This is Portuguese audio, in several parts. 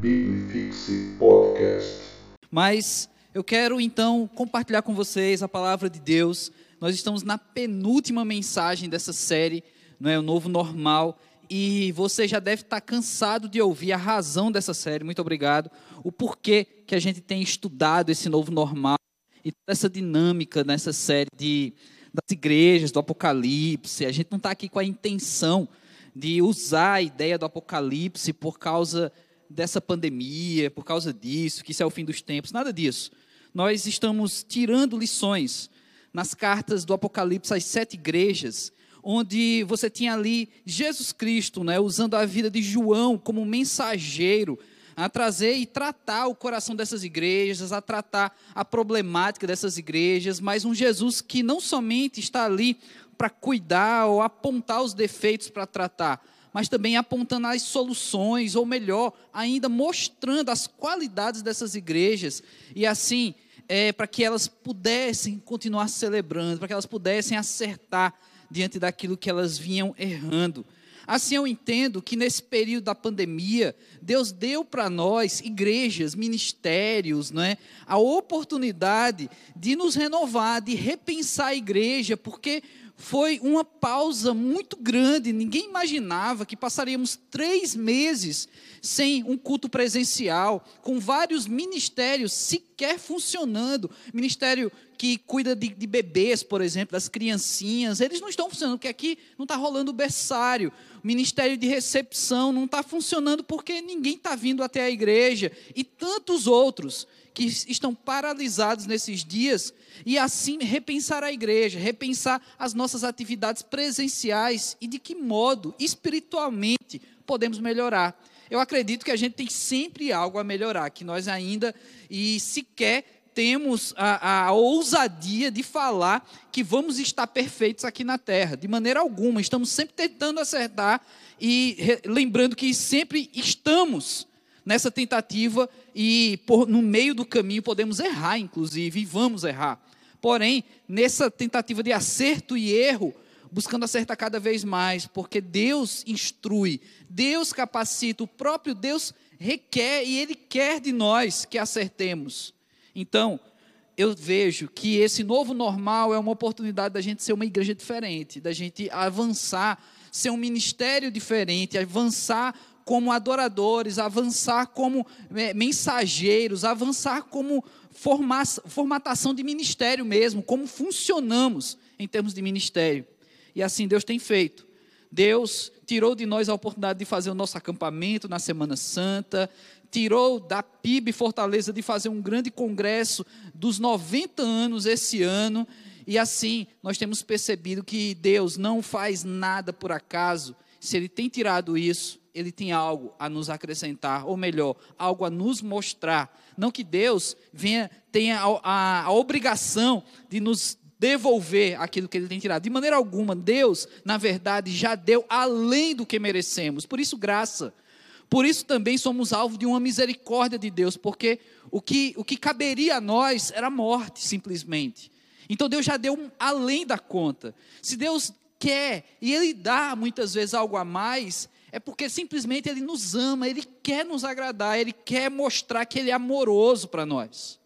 Bibifixe Podcast. Mas eu quero então compartilhar com vocês a palavra de Deus. Nós estamos na penúltima mensagem dessa série, não é o novo normal, e você já deve estar cansado de ouvir a razão dessa série. Muito obrigado. O porquê que a gente tem estudado esse novo normal e toda essa dinâmica nessa série de das igrejas, do Apocalipse. A gente não está aqui com a intenção de usar a ideia do Apocalipse por causa dessa pandemia, por causa disso, que isso é o fim dos tempos, nada disso. Nós estamos tirando lições nas cartas do Apocalipse às sete igrejas, onde você tinha ali Jesus Cristo, né, usando a vida de João como mensageiro a trazer e tratar o coração dessas igrejas, a tratar a problemática dessas igrejas, mas um Jesus que não somente está ali para cuidar ou apontar os defeitos para tratar, mas também apontando as soluções, ou melhor, ainda mostrando as qualidades dessas igrejas, e assim, é, para que elas pudessem continuar celebrando, para que elas pudessem acertar diante daquilo que elas vinham errando. Assim eu entendo que nesse período da pandemia, Deus deu para nós, igrejas, ministérios, não é, a oportunidade de nos renovar, de repensar a igreja, porque foi uma pausa muito grande. Ninguém imaginava que passaríamos três meses sem um culto presencial, com vários ministérios sequer funcionando. Ministério que cuida de, de, bebês, por exemplo, das criancinhas, eles não estão funcionando, porque aqui não está rolando o berçário. Ministério de recepção não está funcionando porque ninguém está vindo até a igreja. E tantos outros que estão paralisados nesses dias. E assim repensar a igreja, repensar as nossas atividades presenciais e de que modo, espiritualmente, podemos melhorar. Eu acredito que a gente tem sempre algo a melhorar, que nós ainda e sequer temos a, a, ousadia de falar que vamos estar perfeitos aqui na terra, de maneira alguma. Estamos sempre tentando acertar e re, lembrando que sempre estamos nessa tentativa e por, no meio do caminho podemos errar, inclusive, e vamos errar. Porém, nessa tentativa de acerto e erro, buscando acertar cada vez mais, porque Deus instrui, Deus capacita, o próprio Deus requer e Ele quer de nós que acertemos. Então, eu vejo que esse novo normal é uma oportunidade da gente ser uma igreja diferente, da gente avançar, ser um ministério diferente, avançar como adoradores, avançar como é, mensageiros, avançar como formatação de ministério mesmo, como funcionamos em termos de ministério. E assim Deus tem feito. Deus tirou de nós a oportunidade de fazer o nosso acampamento na Semana Santa, tirou da PIB Fortaleza de fazer um grande congresso dos 90 anos esse ano, e assim nós temos percebido que Deus não faz nada por acaso. Se Ele tem tirado isso, Ele tem algo a nos acrescentar, ou melhor, algo a nos mostrar. Não que Deus venha, tenha a, a, a obrigação de nos devolver aquilo que ele tem tirado. De maneira alguma, Deus, na verdade, já deu além do que merecemos. Por isso, graça. Por isso também somos alvo de uma misericórdia de Deus, porque o que, o que caberia a nós era morte, simplesmente. Então Deus já deu além da conta. Se Deus quer e Ele dá muitas vezes algo a mais, é porque simplesmente Ele nos ama, Ele quer nos agradar, Ele quer mostrar que Ele é amoroso para nós.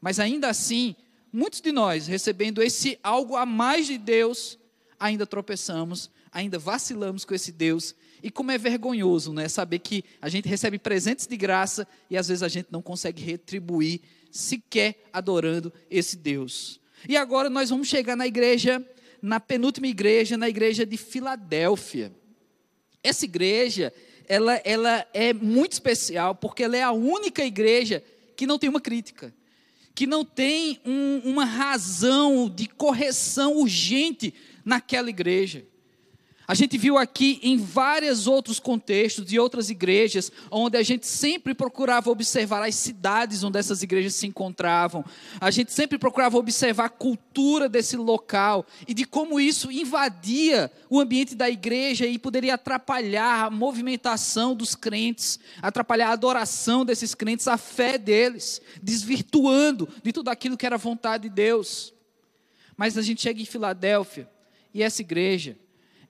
Mas ainda assim, muitos de nós, recebendo esse algo a mais de Deus, ainda tropeçamos, ainda vacilamos com esse Deus e como é vergonhoso, né? Saber que a gente recebe presentes de graça e às vezes a gente não consegue retribuir sequer adorando esse Deus. E agora nós vamos chegar na igreja, na penúltima igreja, na igreja de Filadélfia. Essa igreja, ela, ela é muito especial porque ela é a única igreja que não tem uma crítica, que não tem um, uma razão de correção urgente naquela igreja. A gente viu aqui em vários outros contextos de outras igrejas, onde a gente sempre procurava observar as cidades onde essas igrejas se encontravam. A gente sempre procurava observar a cultura desse local e de como isso invadia o ambiente da igreja e poderia atrapalhar a movimentação dos crentes, atrapalhar a adoração desses crentes, a fé deles, desvirtuando de tudo aquilo que era vontade de Deus. Mas a gente chega em Filadélfia e essa igreja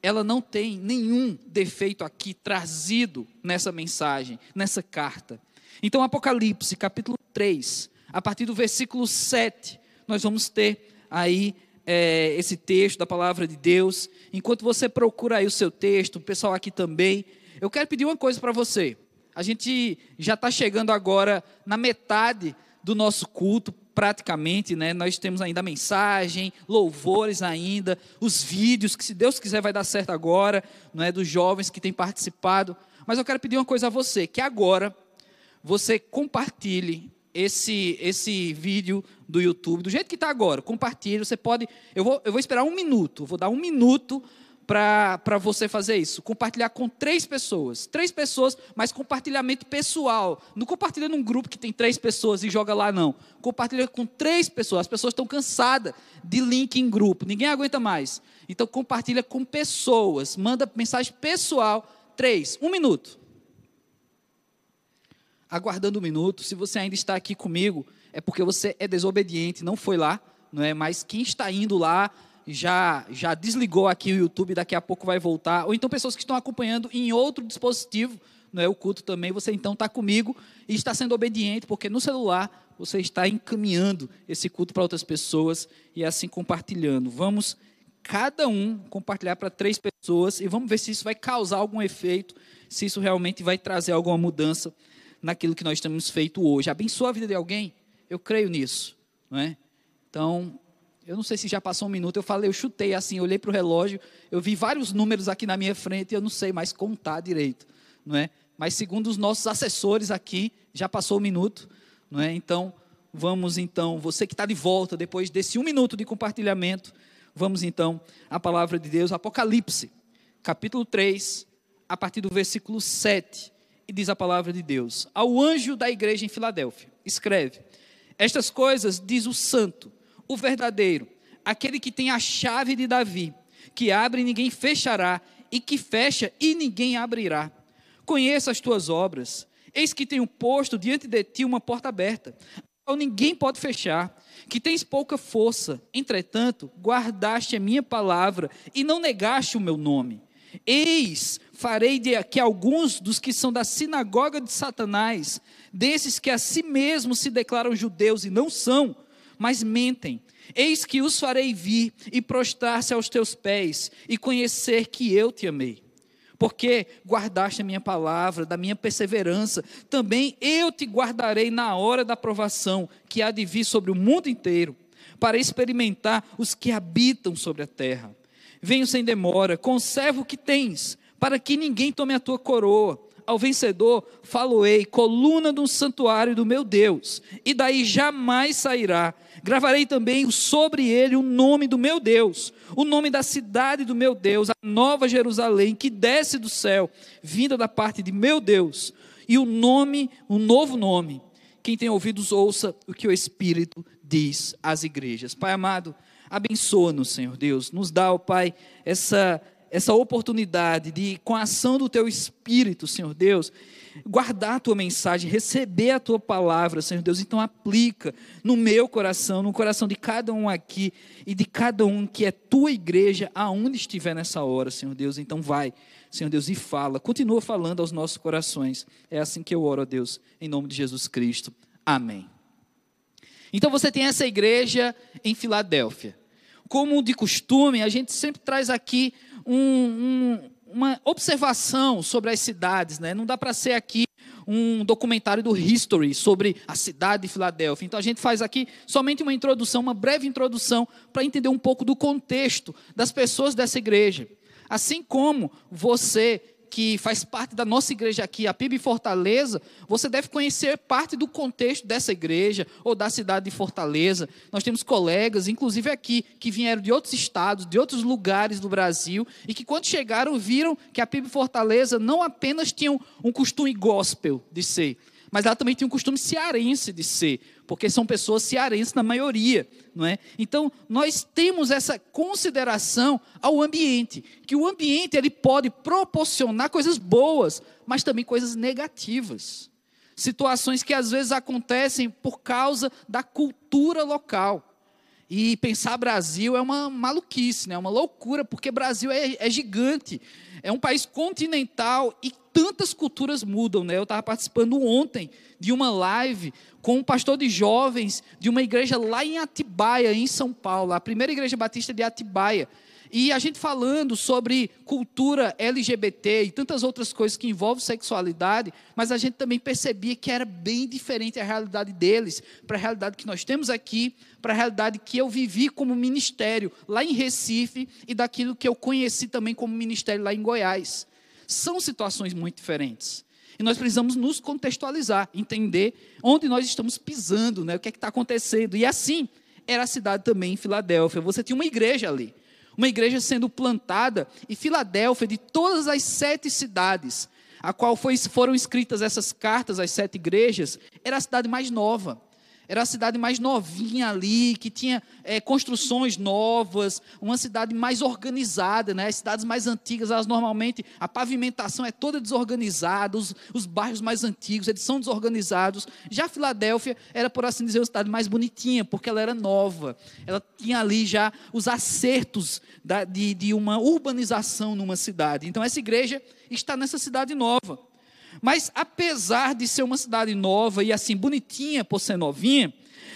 ela não tem nenhum defeito aqui trazido nessa mensagem, nessa carta. Então, Apocalipse, capítulo 3, a partir do versículo 7, nós vamos ter aí é, esse texto da palavra de Deus. Enquanto você procura aí o seu texto, o pessoal aqui também, eu quero pedir uma coisa para você. A gente já está chegando agora na metade do nosso culto, praticamente, né? Nós temos ainda a mensagem, louvores ainda, os vídeos, que se Deus quiser vai dar certo agora, não é? Dos jovens que têm participado. Mas eu quero pedir uma coisa a você, que agora você compartilhe esse, esse vídeo do YouTube, do jeito que está agora, compartilhe, você pode, eu vou, eu vou esperar um minuto, vou dar um minuto para você fazer isso. Compartilhar com três pessoas. Três pessoas, mas compartilhamento pessoal. Não compartilha num grupo que tem três pessoas e joga lá, não. Compartilha com três pessoas. As pessoas estão cansadas de link em grupo. Ninguém aguenta mais. Então compartilha com pessoas. Manda mensagem pessoal. Três. Um minuto. Aguardando um minuto. Se você ainda está aqui comigo, é porque você é desobediente, não foi lá, não é? Mas quem está indo lá já, já desligou aqui o YouTube, daqui a pouco vai voltar, ou então pessoas que estão acompanhando em outro dispositivo, não é o culto também, você então está comigo e está sendo obediente, porque no celular você está encaminhando esse culto para outras pessoas e assim compartilhando. Vamos cada um compartilhar para três pessoas e vamos ver se isso vai causar algum efeito, se isso realmente vai trazer alguma mudança naquilo que nós temos feito hoje. Abençoa a vida de alguém? Eu creio nisso, não é? Então, eu não sei se já passou um minuto, eu falei, eu chutei assim, olhei para o relógio, eu vi vários números aqui na minha frente e eu não sei mais contar direito, não é? Mas segundo os nossos assessores aqui, já passou um minuto, não é? Então, vamos então, você que está de volta depois desse um minuto de compartilhamento, vamos então à palavra de Deus, Apocalipse, capítulo 3, a partir do versículo 7, e diz a palavra de Deus: Ao anjo da igreja em Filadélfia, escreve: Estas coisas diz o santo o verdadeiro, aquele que tem a chave de Davi, que abre e ninguém fechará, e que fecha e ninguém abrirá. Conheça as tuas obras. Eis que tenho posto diante de ti uma porta aberta, a ninguém pode fechar, que tens pouca força, entretanto, guardaste a minha palavra e não negaste o meu nome. Eis, farei de que alguns dos que são da sinagoga de Satanás, desses que a si mesmos se declaram judeus e não são, mas mentem. Eis que os farei vir e prostrar-se aos teus pés e conhecer que eu te amei. Porque guardaste a minha palavra, da minha perseverança, também eu te guardarei na hora da provação que há de vir sobre o mundo inteiro, para experimentar os que habitam sobre a terra. Venho sem demora, conserva o que tens, para que ninguém tome a tua coroa ao vencedor faloei, coluna do santuário do meu Deus, e daí jamais sairá. Gravarei também sobre ele o nome do meu Deus, o nome da cidade do meu Deus, a nova Jerusalém, que desce do céu, vinda da parte de meu Deus, e o nome, um novo nome. Quem tem ouvidos, ouça o que o Espírito diz às igrejas. Pai amado, abençoa-nos, Senhor Deus. Nos dá, ó Pai, essa essa oportunidade de, com a ação do teu Espírito, Senhor Deus, guardar a tua mensagem, receber a tua palavra, Senhor Deus. Então, aplica no meu coração, no coração de cada um aqui e de cada um que é tua igreja, aonde estiver nessa hora, Senhor Deus. Então, vai, Senhor Deus, e fala, continua falando aos nossos corações. É assim que eu oro a Deus, em nome de Jesus Cristo. Amém. Então, você tem essa igreja em Filadélfia. Como de costume, a gente sempre traz aqui um, um, uma observação sobre as cidades, né? Não dá para ser aqui um documentário do History sobre a cidade de Filadélfia. Então a gente faz aqui somente uma introdução, uma breve introdução, para entender um pouco do contexto das pessoas dessa igreja. Assim como você que faz parte da nossa igreja aqui, a PIB Fortaleza, você deve conhecer parte do contexto dessa igreja ou da cidade de Fortaleza. Nós temos colegas, inclusive aqui, que vieram de outros estados, de outros lugares do Brasil, e que quando chegaram viram que a PIB Fortaleza não apenas tinha um costume gospel de ser, mas ela também tinha um costume cearense de ser, porque são pessoas cearenses na maioria, não é? Então, nós temos essa consideração ao ambiente, que o ambiente ele pode proporcionar coisas boas, mas também coisas negativas. Situações que às vezes acontecem por causa da cultura local. E pensar Brasil é uma maluquice, né? É uma loucura, porque Brasil é, é gigante. É um país continental e tantas culturas mudam, né? Eu estava participando ontem de uma live com um pastor de jovens de uma igreja lá em Atibaia, em São Paulo, a primeira igreja batista de Atibaia. E a gente falando sobre cultura LGBT e tantas outras coisas que envolvem sexualidade, mas a gente também percebia que era bem diferente a realidade deles, para a realidade que nós temos aqui, para a realidade que eu vivi como ministério lá em Recife e daquilo que eu conheci também como ministério lá em Goiás. São situações muito diferentes. E nós precisamos nos contextualizar, entender onde nós estamos pisando, né? o que é que está acontecendo. E assim era a cidade também em Filadélfia. Você tinha uma igreja ali uma igreja sendo plantada em Filadélfia, de todas as sete cidades, a qual foi, foram escritas essas cartas às sete igrejas, era a cidade mais nova. Era a cidade mais novinha ali, que tinha é, construções novas, uma cidade mais organizada. Né? As cidades mais antigas, elas normalmente, a pavimentação é toda desorganizada, os, os bairros mais antigos, eles são desorganizados. Já Filadélfia era, por assim dizer, uma cidade mais bonitinha, porque ela era nova. Ela tinha ali já os acertos da, de, de uma urbanização numa cidade. Então, essa igreja está nessa cidade nova. Mas apesar de ser uma cidade nova e assim bonitinha por ser novinha,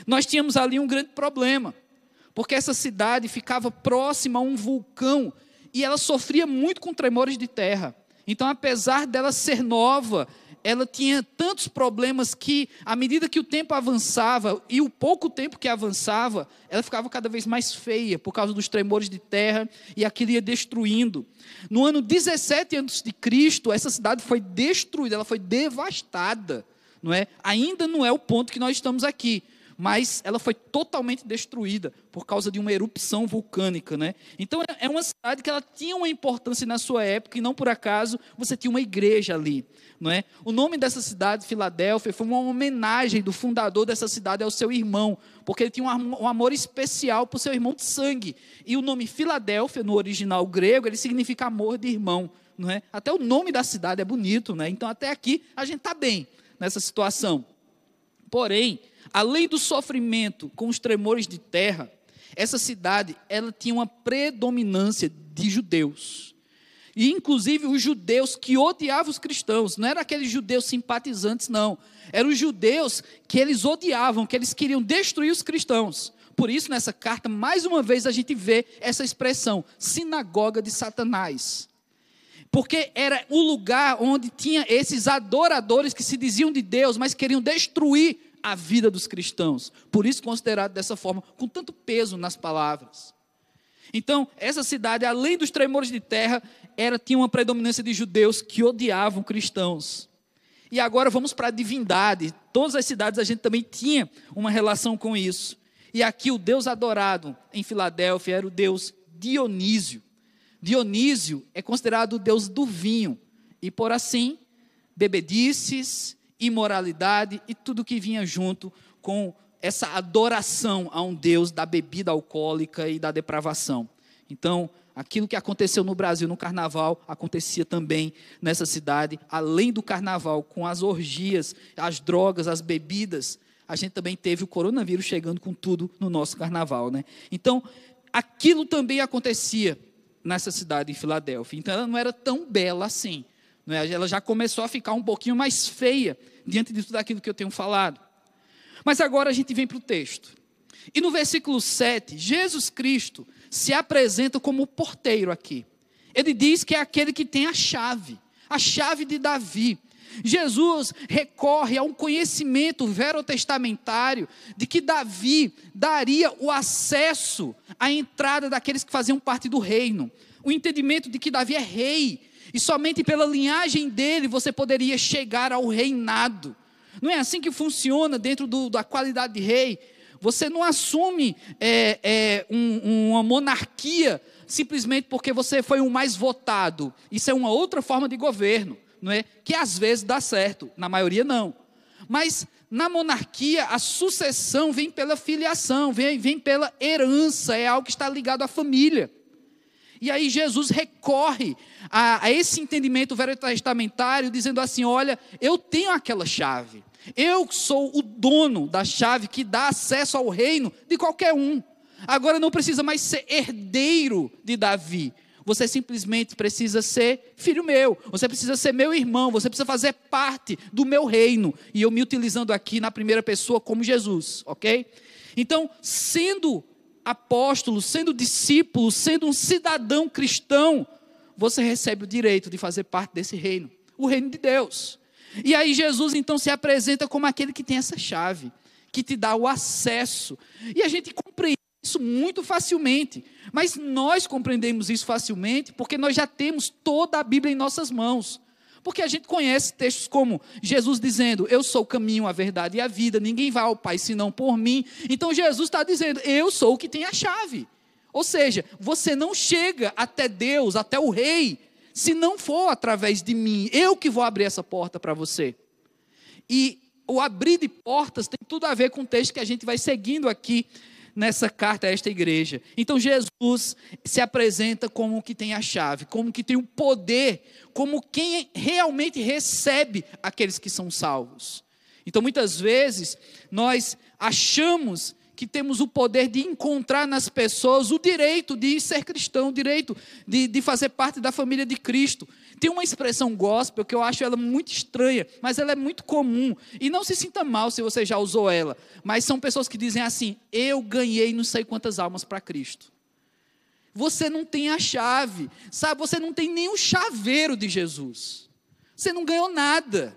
nós tínhamos ali um grande problema. Porque essa cidade ficava próxima a um vulcão e ela sofria muito com tremores de terra. Então, apesar dela ser nova, ela tinha tantos problemas que, à medida que o tempo avançava, e o pouco tempo que avançava, ela ficava cada vez mais feia, por causa dos tremores de terra, e aquilo ia destruindo. No ano 17 a.C., essa cidade foi destruída, ela foi devastada. Não é? Ainda não é o ponto que nós estamos aqui, mas ela foi totalmente destruída por causa de uma erupção vulcânica, né? Então é uma cidade que ela tinha uma importância na sua época e não por acaso você tinha uma igreja ali não é? O nome dessa cidade, Filadélfia, foi uma homenagem do fundador dessa cidade ao seu irmão, porque ele tinha um amor especial por seu irmão de sangue. E o nome Filadélfia, no original grego, ele significa amor de irmão, é? Até o nome da cidade é bonito, né? Então até aqui a gente está bem nessa situação. Porém, além do sofrimento com os tremores de terra, essa cidade ela tinha uma predominância de judeus. E inclusive os judeus que odiavam os cristãos, não eram aqueles judeus simpatizantes, não. Eram os judeus que eles odiavam, que eles queriam destruir os cristãos. Por isso, nessa carta, mais uma vez a gente vê essa expressão, sinagoga de Satanás. Porque era o lugar onde tinha esses adoradores que se diziam de Deus, mas queriam destruir a vida dos cristãos. Por isso, considerado dessa forma, com tanto peso nas palavras. Então, essa cidade, além dos tremores de terra, era tinha uma predominância de judeus que odiavam cristãos. E agora vamos para a divindade. Todas as cidades a gente também tinha uma relação com isso. E aqui o Deus adorado em Filadélfia era o Deus Dionísio. Dionísio é considerado o Deus do vinho. E por assim, bebedices, imoralidade e tudo que vinha junto com essa adoração a um Deus da bebida alcoólica e da depravação. Então, aquilo que aconteceu no Brasil no carnaval acontecia também nessa cidade, além do carnaval, com as orgias, as drogas, as bebidas, a gente também teve o coronavírus chegando com tudo no nosso carnaval, né? Então, aquilo também acontecia nessa cidade em Filadélfia. Então, ela não era tão bela assim. É? Ela já começou a ficar um pouquinho mais feia diante de tudo aquilo que eu tenho falado. Mas agora a gente vem para o texto. E no versículo 7, Jesus Cristo se apresenta como o porteiro aqui. Ele diz que é aquele que tem a chave, a chave de Davi. Jesus recorre a um conhecimento verotestamentário de que Davi daria o acesso à entrada daqueles que faziam parte do reino. O entendimento de que Davi é rei, e somente pela linhagem dele você poderia chegar ao reinado. Não é assim que funciona dentro do, da qualidade de rei. Você não assume é, é, um, uma monarquia simplesmente porque você foi o mais votado. Isso é uma outra forma de governo, não é? Que às vezes dá certo, na maioria não. Mas na monarquia a sucessão vem pela filiação, vem, vem pela herança, é algo que está ligado à família. E aí Jesus recorre a, a esse entendimento veterotestamentário, dizendo assim: olha, eu tenho aquela chave. Eu sou o dono da chave que dá acesso ao reino de qualquer um. agora não precisa mais ser herdeiro de Davi. Você simplesmente precisa ser filho meu, você precisa ser meu irmão, você precisa fazer parte do meu reino. E eu me utilizando aqui na primeira pessoa como Jesus, ok? Então, sendo apóstolo, sendo discípulo, sendo um cidadão cristão, você recebe o direito de fazer parte desse reino, o reino de Deus. E aí Jesus então se apresenta como aquele que tem essa chave, que te dá o acesso. E a gente compreende isso muito facilmente. Mas nós compreendemos isso facilmente porque nós já temos toda a Bíblia em nossas mãos. Porque a gente conhece textos como Jesus dizendo: Eu sou o caminho, a verdade e a vida, ninguém vai ao Pai senão por mim. Então Jesus está dizendo: Eu sou o que tem a chave. Ou seja, você não chega até Deus, até o Rei, se não for através de mim. Eu que vou abrir essa porta para você. E o abrir de portas tem tudo a ver com o texto que a gente vai seguindo aqui nessa carta a esta igreja. Então Jesus se apresenta como que tem a chave, como que tem o poder, como quem realmente recebe aqueles que são salvos. Então muitas vezes nós achamos que temos o poder de encontrar nas pessoas o direito de ser cristão, o direito de, de fazer parte da família de Cristo. Tem uma expressão gospel que eu acho ela muito estranha, mas ela é muito comum. E não se sinta mal se você já usou ela. Mas são pessoas que dizem assim: Eu ganhei não sei quantas almas para Cristo. Você não tem a chave, sabe? Você não tem nem o chaveiro de Jesus. Você não ganhou nada.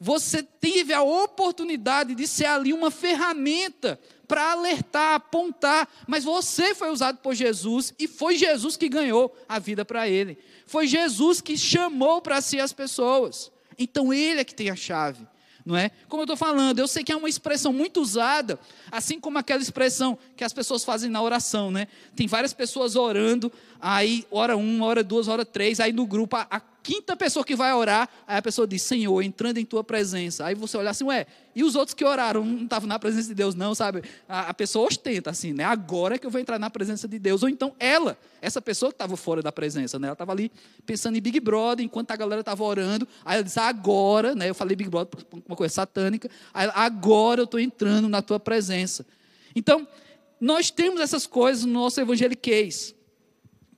Você teve a oportunidade de ser ali uma ferramenta para alertar, apontar, mas você foi usado por Jesus e foi Jesus que ganhou a vida para ele. Foi Jesus que chamou para si as pessoas. Então ele é que tem a chave não é? Como eu estou falando, eu sei que é uma expressão muito usada, assim como aquela expressão que as pessoas fazem na oração, né? Tem várias pessoas orando, aí hora uma, hora duas, hora três, aí no grupo a, a quinta pessoa que vai orar, aí a pessoa diz, Senhor, entrando em tua presença. Aí você olha assim, ué, e os outros que oraram não estavam na presença de Deus, não, sabe? A, a, pessoa ostenta assim, né? Agora é que eu vou entrar na presença de Deus. Ou então ela, essa pessoa que estava fora da presença, né? Ela estava ali pensando em Big Brother, enquanto a galera estava orando. Aí ela disse, agora, né? Eu falei Big Brother, uma coisa satânica. Aí, agora eu estou entrando na tua presença. Então, nós temos essas coisas no nosso evangeliquez.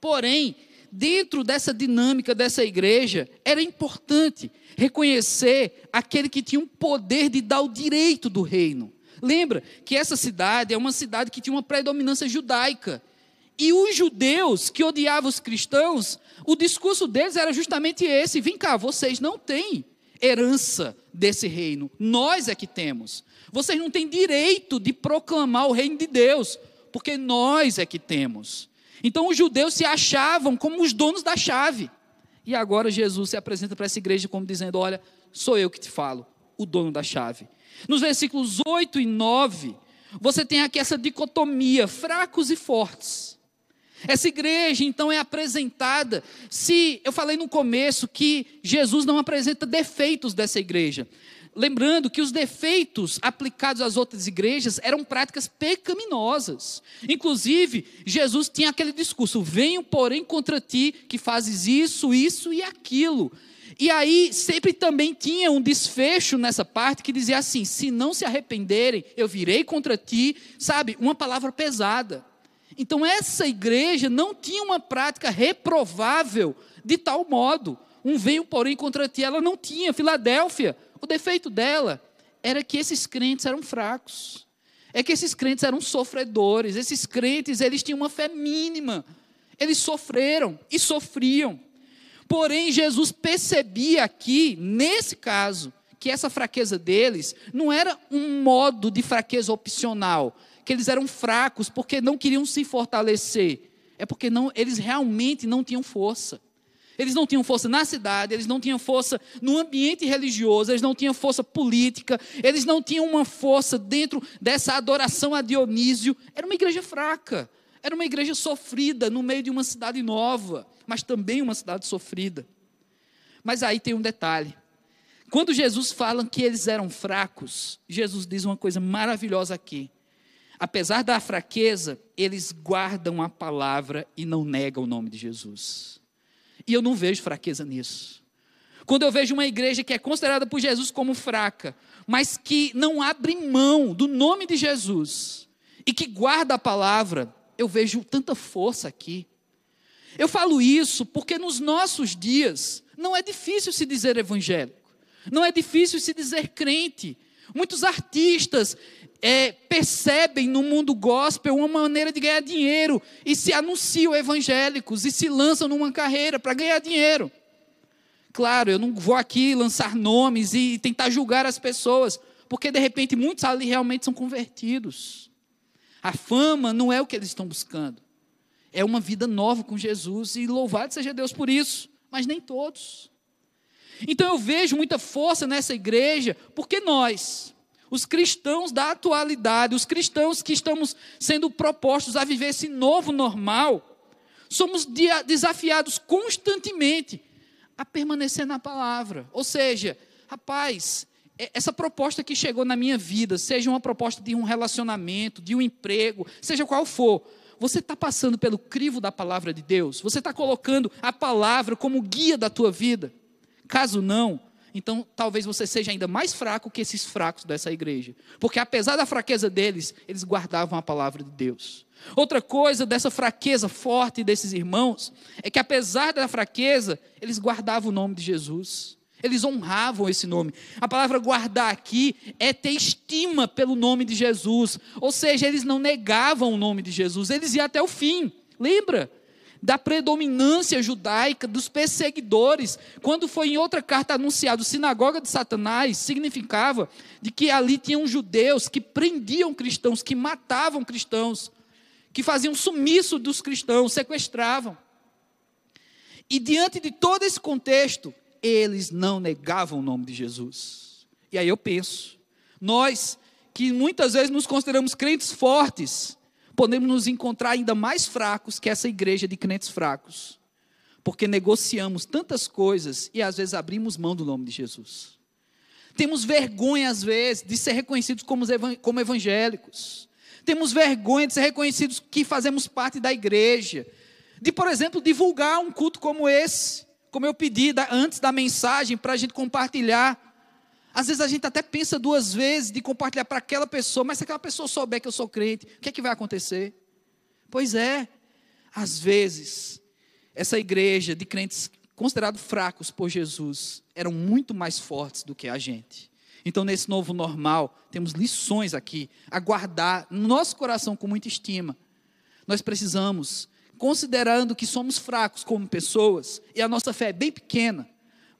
Porém, dentro dessa dinâmica dessa igreja, era importante reconhecer aquele que tinha um poder de dar o direito do reino. Lembra que essa cidade é uma cidade que tinha uma predominância judaica. E os judeus que odiavam os cristãos, o discurso deles era justamente esse: vem cá, vocês não têm herança desse reino, nós é que temos. Vocês não têm direito de proclamar o reino de Deus, porque nós é que temos. Então os judeus se achavam como os donos da chave. E agora Jesus se apresenta para essa igreja como dizendo: Olha, sou eu que te falo, o dono da chave. Nos versículos 8 e 9, você tem aqui essa dicotomia, fracos e fortes. Essa igreja então é apresentada. Se eu falei no começo que Jesus não apresenta defeitos dessa igreja, Lembrando que os defeitos aplicados às outras igrejas eram práticas pecaminosas. Inclusive, Jesus tinha aquele discurso: venho, porém, contra ti, que fazes isso, isso e aquilo. E aí, sempre também tinha um desfecho nessa parte que dizia assim: se não se arrependerem, eu virei contra ti, sabe? Uma palavra pesada. Então, essa igreja não tinha uma prática reprovável de tal modo. Um venho, porém, contra ti, ela não tinha. Filadélfia o defeito dela era que esses crentes eram fracos. É que esses crentes eram sofredores. Esses crentes, eles tinham uma fé mínima. Eles sofreram e sofriam. Porém, Jesus percebia aqui, nesse caso, que essa fraqueza deles não era um modo de fraqueza opcional, que eles eram fracos porque não queriam se fortalecer. É porque não, eles realmente não tinham força. Eles não tinham força na cidade, eles não tinham força no ambiente religioso, eles não tinham força política, eles não tinham uma força dentro dessa adoração a Dionísio. Era uma igreja fraca, era uma igreja sofrida no meio de uma cidade nova, mas também uma cidade sofrida. Mas aí tem um detalhe. Quando Jesus fala que eles eram fracos, Jesus diz uma coisa maravilhosa aqui. Apesar da fraqueza, eles guardam a palavra e não negam o nome de Jesus. E eu não vejo fraqueza nisso. Quando eu vejo uma igreja que é considerada por Jesus como fraca, mas que não abre mão do nome de Jesus, e que guarda a palavra, eu vejo tanta força aqui. Eu falo isso porque nos nossos dias não é difícil se dizer evangélico, não é difícil se dizer crente. Muitos artistas é, percebem no mundo gospel uma maneira de ganhar dinheiro e se anunciam evangélicos e se lançam numa carreira para ganhar dinheiro. Claro, eu não vou aqui lançar nomes e tentar julgar as pessoas, porque de repente muitos ali realmente são convertidos. A fama não é o que eles estão buscando, é uma vida nova com Jesus e louvado seja Deus por isso, mas nem todos. Então eu vejo muita força nessa igreja, porque nós, os cristãos da atualidade, os cristãos que estamos sendo propostos a viver esse novo normal, somos desafiados constantemente a permanecer na palavra. Ou seja, rapaz, essa proposta que chegou na minha vida, seja uma proposta de um relacionamento, de um emprego, seja qual for, você está passando pelo crivo da palavra de Deus? Você está colocando a palavra como guia da tua vida? Caso não, então talvez você seja ainda mais fraco que esses fracos dessa igreja. Porque apesar da fraqueza deles, eles guardavam a palavra de Deus. Outra coisa dessa fraqueza forte desses irmãos é que apesar da fraqueza, eles guardavam o nome de Jesus. Eles honravam esse nome. A palavra guardar aqui é ter estima pelo nome de Jesus. Ou seja, eles não negavam o nome de Jesus, eles iam até o fim. Lembra? Da predominância judaica, dos perseguidores. Quando foi em outra carta anunciado sinagoga de Satanás, significava de que ali tinham judeus que prendiam cristãos, que matavam cristãos que faziam sumiço dos cristãos, sequestravam. E diante de todo esse contexto, eles não negavam o nome de Jesus. E aí eu penso, nós que muitas vezes nos consideramos crentes fortes, podemos nos encontrar ainda mais fracos que essa igreja de crentes fracos, porque negociamos tantas coisas e às vezes abrimos mão do nome de Jesus. Temos vergonha, às vezes, de ser reconhecidos como evangélicos. Temos vergonha de ser reconhecidos que fazemos parte da igreja. De, por exemplo, divulgar um culto como esse, como eu pedi antes da mensagem para a gente compartilhar. Às vezes a gente até pensa duas vezes de compartilhar para aquela pessoa, mas se aquela pessoa souber que eu sou crente, o que é que vai acontecer? Pois é, às vezes, essa igreja de crentes considerados fracos por Jesus eram muito mais fortes do que a gente. Então, nesse novo normal, temos lições aqui a guardar no nosso coração com muita estima. Nós precisamos, considerando que somos fracos como pessoas e a nossa fé é bem pequena,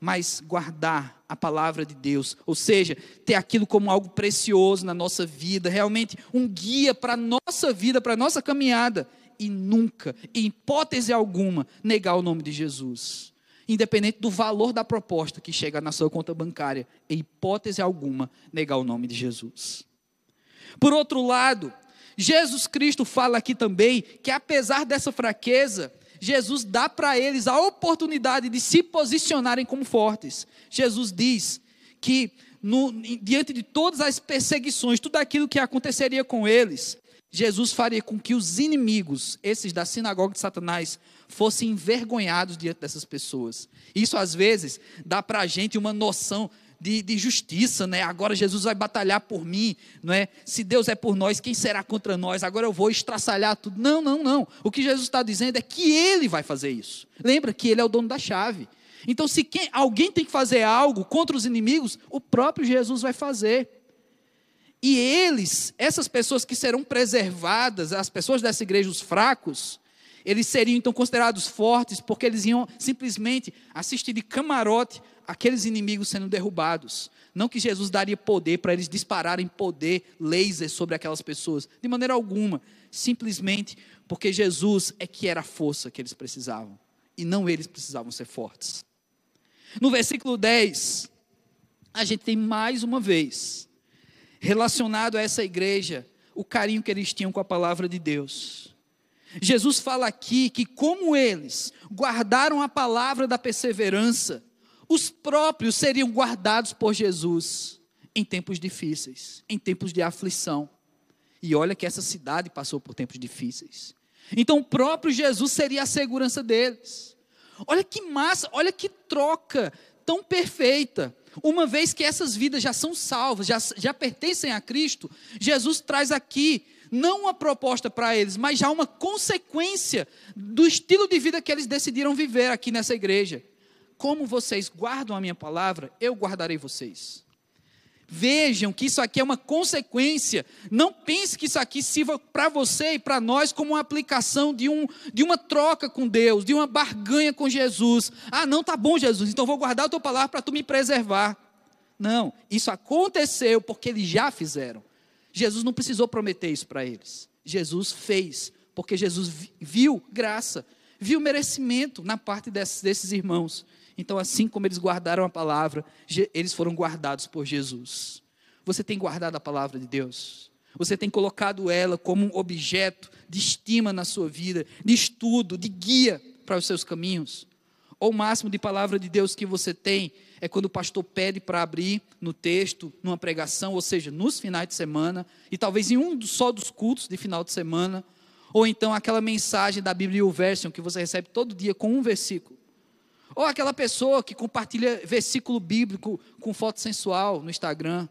mas guardar a palavra de Deus, ou seja, ter aquilo como algo precioso na nossa vida, realmente um guia para a nossa vida, para a nossa caminhada, e nunca, em hipótese alguma, negar o nome de Jesus. Independente do valor da proposta que chega na sua conta bancária, em hipótese alguma, negar o nome de Jesus. Por outro lado, Jesus Cristo fala aqui também que apesar dessa fraqueza, Jesus dá para eles a oportunidade de se posicionarem como fortes. Jesus diz que no, diante de todas as perseguições, tudo aquilo que aconteceria com eles, Jesus faria com que os inimigos, esses da sinagoga de Satanás, fossem envergonhados diante dessas pessoas. Isso, às vezes, dá para a gente uma noção de, de, justiça, né? Agora Jesus vai batalhar por mim, não é? Se Deus é por nós, quem será contra nós? Agora eu vou estraçalhar tudo. Não, não, não. O que Jesus está dizendo é que Ele vai fazer isso. Lembra que Ele é o dono da chave. Então, se quem, alguém tem que fazer algo contra os inimigos, o próprio Jesus vai fazer. E eles, essas pessoas que serão preservadas, as pessoas dessa igreja, os fracos, eles seriam então considerados fortes porque eles iam simplesmente assistir de camarote aqueles inimigos sendo derrubados. Não que Jesus daria poder para eles dispararem poder laser sobre aquelas pessoas, de maneira alguma, simplesmente porque Jesus é que era a força que eles precisavam e não eles precisavam ser fortes. No versículo 10, a gente tem mais uma vez relacionado a essa igreja o carinho que eles tinham com a palavra de Deus. Jesus fala aqui que, como eles guardaram a palavra da perseverança, os próprios seriam guardados por Jesus em tempos difíceis, em tempos de aflição. E olha que essa cidade passou por tempos difíceis. Então, o próprio Jesus seria a segurança deles. Olha que massa, olha que troca tão perfeita. Uma vez que essas vidas já são salvas, já, já pertencem a Cristo, Jesus traz aqui não uma proposta para eles, mas já uma consequência do estilo de vida que eles decidiram viver aqui nessa igreja. Como vocês guardam a minha palavra, eu guardarei vocês. Vejam que isso aqui é uma consequência. Não pense que isso aqui sirva para você e para nós como uma aplicação de, um, de uma troca com Deus, de uma barganha com Jesus. Ah, não, tá bom, Jesus, então vou guardar a tua palavra para tu me preservar. Não, isso aconteceu porque eles já fizeram. Jesus não precisou prometer isso para eles. Jesus fez, porque Jesus viu graça, viu merecimento na parte desses, desses irmãos. Então, assim como eles guardaram a palavra, eles foram guardados por Jesus. Você tem guardado a palavra de Deus? Você tem colocado ela como um objeto de estima na sua vida, de estudo, de guia para os seus caminhos? Ou o máximo de palavra de Deus que você tem é quando o pastor pede para abrir no texto, numa pregação, ou seja, nos finais de semana, e talvez em um só dos cultos de final de semana, ou então aquela mensagem da Bíblia Version que você recebe todo dia com um versículo. Ou aquela pessoa que compartilha versículo bíblico com foto sensual no Instagram.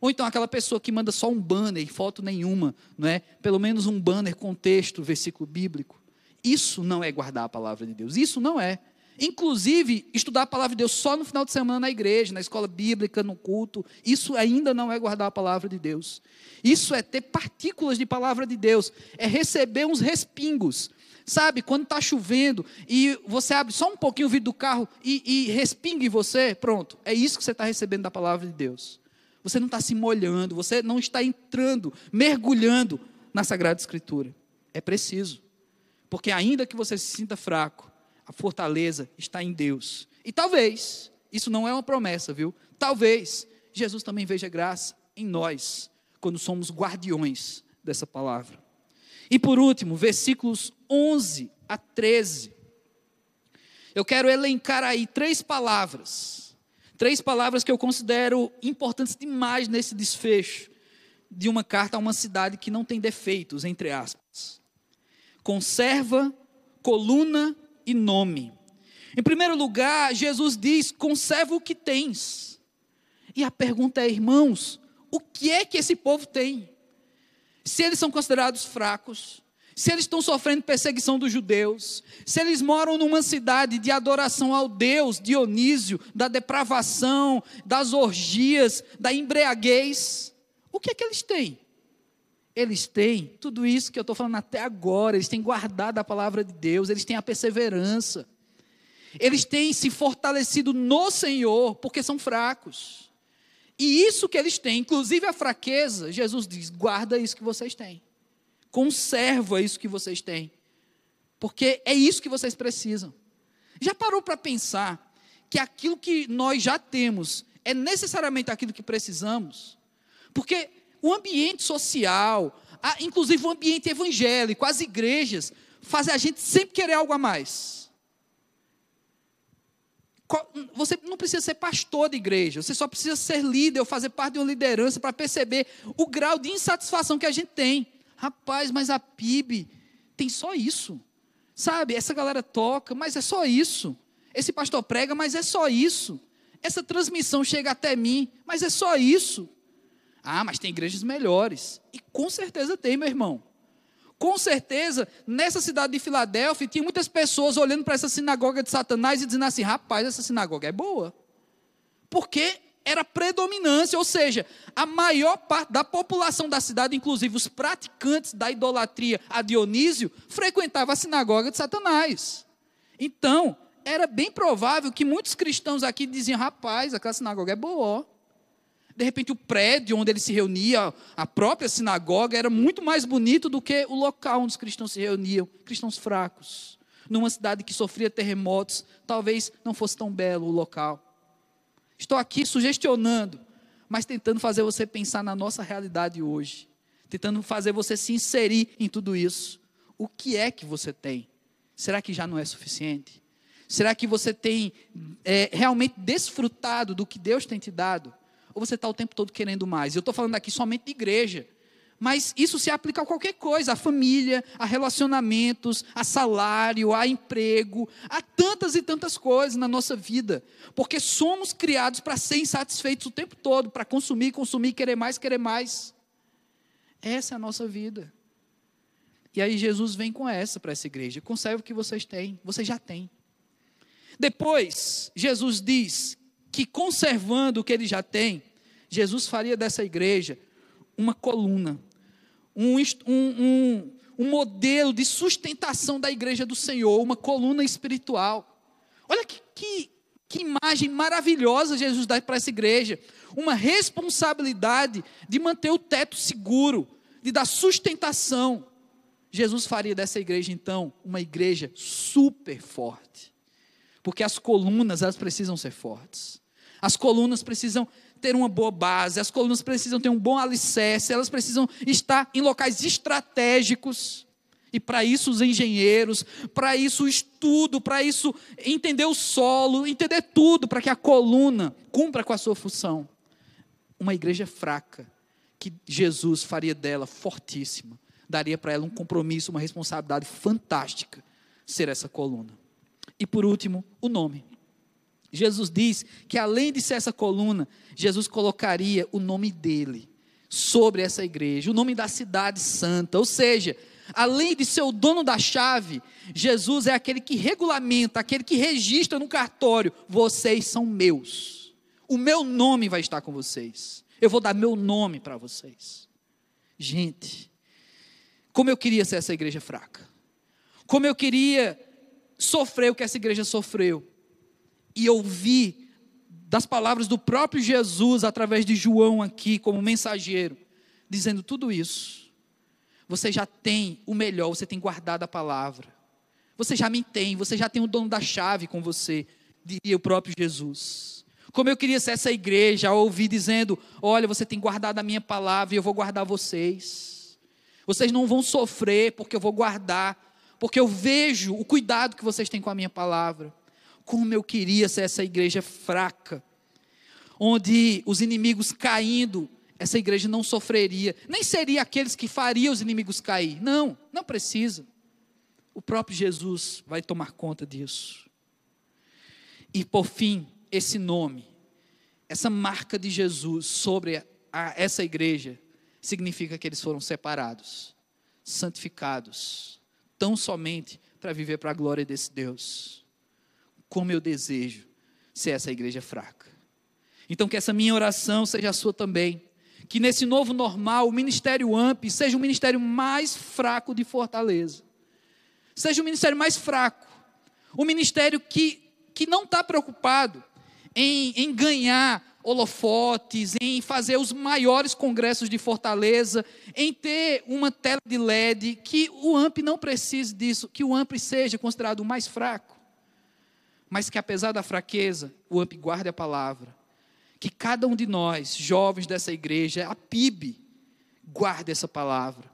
Ou então aquela pessoa que manda só um banner foto nenhuma, não é? Pelo menos um banner com texto, versículo bíblico. Isso não é guardar a palavra de Deus. Isso não é. Inclusive, estudar a palavra de Deus só no final de semana na igreja, na escola bíblica, no culto, isso ainda não é guardar a palavra de Deus. Isso é ter partículas de palavra de Deus, é receber uns respingos. Sabe, quando está chovendo e você abre só um pouquinho o vidro do carro e, e respinga em você, pronto, é isso que você está recebendo da palavra de Deus. Você não está se molhando, você não está entrando, mergulhando na Sagrada Escritura. É preciso, porque ainda que você se sinta fraco, a fortaleza está em Deus. E talvez, isso não é uma promessa, viu? Talvez Jesus também veja graça em nós, quando somos guardiões dessa palavra. E por último, versículos 11 a 13. Eu quero elencar aí três palavras. Três palavras que eu considero importantes demais nesse desfecho de uma carta a uma cidade que não tem defeitos, entre aspas. Conserva, coluna e nome. Em primeiro lugar, Jesus diz: conserva o que tens. E a pergunta é, irmãos, o que é que esse povo tem? Se eles são considerados fracos, se eles estão sofrendo perseguição dos judeus, se eles moram numa cidade de adoração ao Deus Dionísio, da depravação, das orgias, da embriaguez, o que é que eles têm? Eles têm tudo isso que eu estou falando até agora, eles têm guardado a palavra de Deus, eles têm a perseverança, eles têm se fortalecido no Senhor, porque são fracos. E isso que eles têm, inclusive a fraqueza, Jesus diz: guarda isso que vocês têm, conserva isso que vocês têm, porque é isso que vocês precisam. Já parou para pensar que aquilo que nós já temos é necessariamente aquilo que precisamos? Porque o ambiente social, inclusive o ambiente evangélico, as igrejas, fazem a gente sempre querer algo a mais. Você não precisa ser pastor de igreja, você só precisa ser líder ou fazer parte de uma liderança para perceber o grau de insatisfação que a gente tem. Rapaz, mas a PIB tem só isso. Sabe, essa galera toca, mas é só isso. Esse pastor prega, mas é só isso. Essa transmissão chega até mim, mas é só isso. Ah, mas tem igrejas melhores. E com certeza tem, meu irmão. Com certeza, nessa cidade de Filadélfia, tinha muitas pessoas olhando para essa sinagoga de Satanás e dizendo assim: rapaz, essa sinagoga é boa. Porque era predominância, ou seja, a maior parte da população da cidade, inclusive os praticantes da idolatria a Dionísio, frequentava a sinagoga de Satanás. Então, era bem provável que muitos cristãos aqui diziam: rapaz, aquela sinagoga é boa. De repente, o prédio onde ele se reunia, a própria sinagoga, era muito mais bonito do que o local onde os cristãos se reuniam cristãos fracos. Numa cidade que sofria terremotos, talvez não fosse tão belo o local. Estou aqui sugestionando, mas tentando fazer você pensar na nossa realidade hoje, tentando fazer você se inserir em tudo isso. O que é que você tem? Será que já não é suficiente? Será que você tem é, realmente desfrutado do que Deus tem te dado? Ou você está o tempo todo querendo mais? Eu estou falando aqui somente de igreja. Mas isso se aplica a qualquer coisa, a família, a relacionamentos, a salário, a emprego, a tantas e tantas coisas na nossa vida. Porque somos criados para ser insatisfeitos o tempo todo, para consumir, consumir, querer mais, querer mais. Essa é a nossa vida. E aí Jesus vem com essa para essa igreja: conserve o que vocês têm, vocês já têm. Depois, Jesus diz que conservando o que ele já tem, Jesus faria dessa igreja uma coluna, um, um, um, modelo de sustentação da igreja do Senhor, uma coluna espiritual. Olha que, que, que imagem maravilhosa Jesus dá para essa igreja. Uma responsabilidade de manter o teto seguro, de dar sustentação. Jesus faria dessa igreja, então, uma igreja super forte. Porque as colunas, elas precisam ser fortes. As colunas precisam ter uma boa base, as colunas precisam ter um bom alicerce, elas precisam estar em locais estratégicos. E para isso os engenheiros, para isso o estudo, para isso entender o solo, entender tudo, para que a coluna cumpra com a sua função. Uma igreja fraca, que Jesus faria dela fortíssima, daria para ela um compromisso, uma responsabilidade fantástica ser essa coluna. E por último, o nome. Jesus diz que além de ser essa coluna, Jesus colocaria o nome dele sobre essa igreja, o nome da cidade santa, ou seja, além de ser o dono da chave, Jesus é aquele que regulamenta, aquele que registra no cartório: vocês são meus, o meu nome vai estar com vocês, eu vou dar meu nome para vocês. Gente, como eu queria ser essa igreja fraca, como eu queria sofrer o que essa igreja sofreu, e ouvir das palavras do próprio Jesus através de João aqui como mensageiro, dizendo tudo isso. Você já tem o melhor, você tem guardado a palavra. Você já me tem, você já tem o dono da chave com você, diria o próprio Jesus. Como eu queria ser essa igreja, ouvir dizendo: Olha, você tem guardado a minha palavra e eu vou guardar vocês. Vocês não vão sofrer porque eu vou guardar, porque eu vejo o cuidado que vocês têm com a minha palavra. Como eu queria ser essa igreja fraca, onde os inimigos caindo, essa igreja não sofreria, nem seria aqueles que fariam os inimigos cair. Não, não precisa. O próprio Jesus vai tomar conta disso. E por fim, esse nome, essa marca de Jesus sobre a, essa igreja, significa que eles foram separados, santificados, tão somente para viver para a glória desse Deus como eu desejo ser essa igreja fraca. Então, que essa minha oração seja a sua também. Que nesse novo normal, o ministério AMP seja o ministério mais fraco de Fortaleza. Seja o ministério mais fraco. O ministério que, que não está preocupado em, em ganhar holofotes, em fazer os maiores congressos de Fortaleza, em ter uma tela de LED, que o AMP não precise disso, que o AMP seja considerado o mais fraco mas que apesar da fraqueza, o AMP guarde a palavra. Que cada um de nós, jovens dessa igreja, a PIB, guarde essa palavra.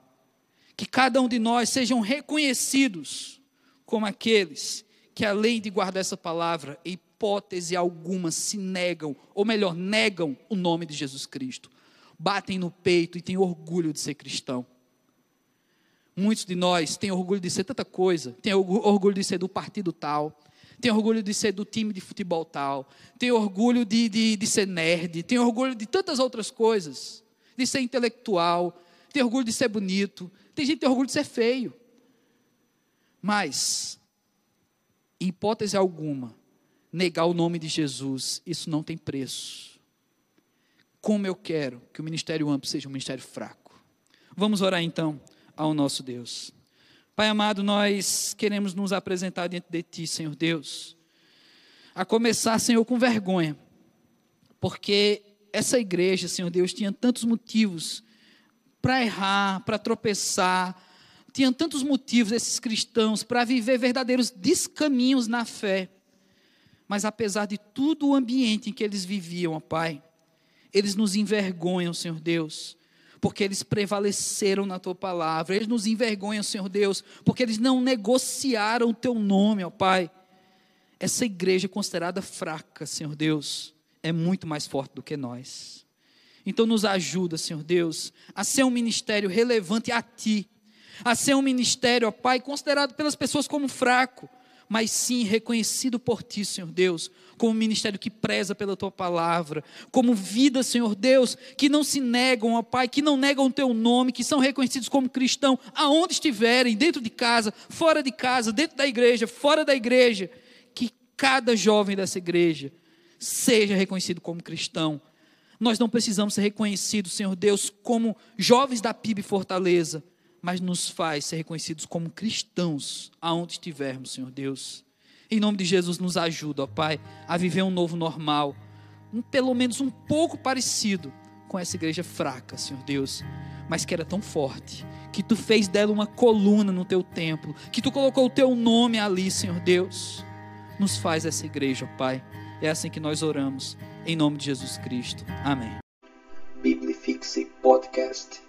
Que cada um de nós sejam reconhecidos como aqueles que, além de guardar essa palavra, em hipótese alguma se negam, ou melhor, negam o nome de Jesus Cristo. Batem no peito e têm orgulho de ser cristão. Muitos de nós têm orgulho de ser tanta coisa, têm orgulho de ser do partido tal, tem orgulho de ser do time de futebol tal, tem orgulho de, de, de ser nerd, tem orgulho de tantas outras coisas, de ser intelectual, tem orgulho de ser bonito, tem gente que tem orgulho de ser feio. Mas, em hipótese alguma, negar o nome de Jesus, isso não tem preço. Como eu quero que o ministério amplo seja um ministério fraco. Vamos orar então ao nosso Deus. Pai amado, nós queremos nos apresentar diante de Ti, Senhor Deus. A começar, Senhor, com vergonha, porque essa igreja, Senhor Deus, tinha tantos motivos para errar, para tropeçar, tinham tantos motivos, esses cristãos, para viver verdadeiros descaminhos na fé. Mas apesar de todo o ambiente em que eles viviam, ó Pai, eles nos envergonham, Senhor Deus, porque eles prevaleceram na tua palavra. Eles nos envergonham, Senhor Deus, porque eles não negociaram o teu nome, ó Pai. Essa igreja considerada fraca, Senhor Deus, é muito mais forte do que nós. Então nos ajuda, Senhor Deus, a ser um ministério relevante a ti, a ser um ministério, ó Pai, considerado pelas pessoas como fraco, mas sim reconhecido por Ti, Senhor Deus, como ministério que preza pela Tua palavra, como vida, Senhor Deus, que não se negam, ó Pai, que não negam o Teu nome, que são reconhecidos como cristão, aonde estiverem, dentro de casa, fora de casa, dentro da igreja, fora da igreja, que cada jovem dessa igreja seja reconhecido como cristão. Nós não precisamos ser reconhecidos, Senhor Deus, como jovens da PIB Fortaleza, mas nos faz ser reconhecidos como cristãos aonde estivermos, Senhor Deus. Em nome de Jesus, nos ajuda, ó Pai, a viver um novo normal, um, pelo menos um pouco parecido com essa igreja fraca, Senhor Deus, mas que era tão forte, que tu fez dela uma coluna no teu templo, que tu colocou o teu nome ali, Senhor Deus. Nos faz essa igreja, ó Pai. É assim que nós oramos, em nome de Jesus Cristo. Amém. Biblifixe Podcast.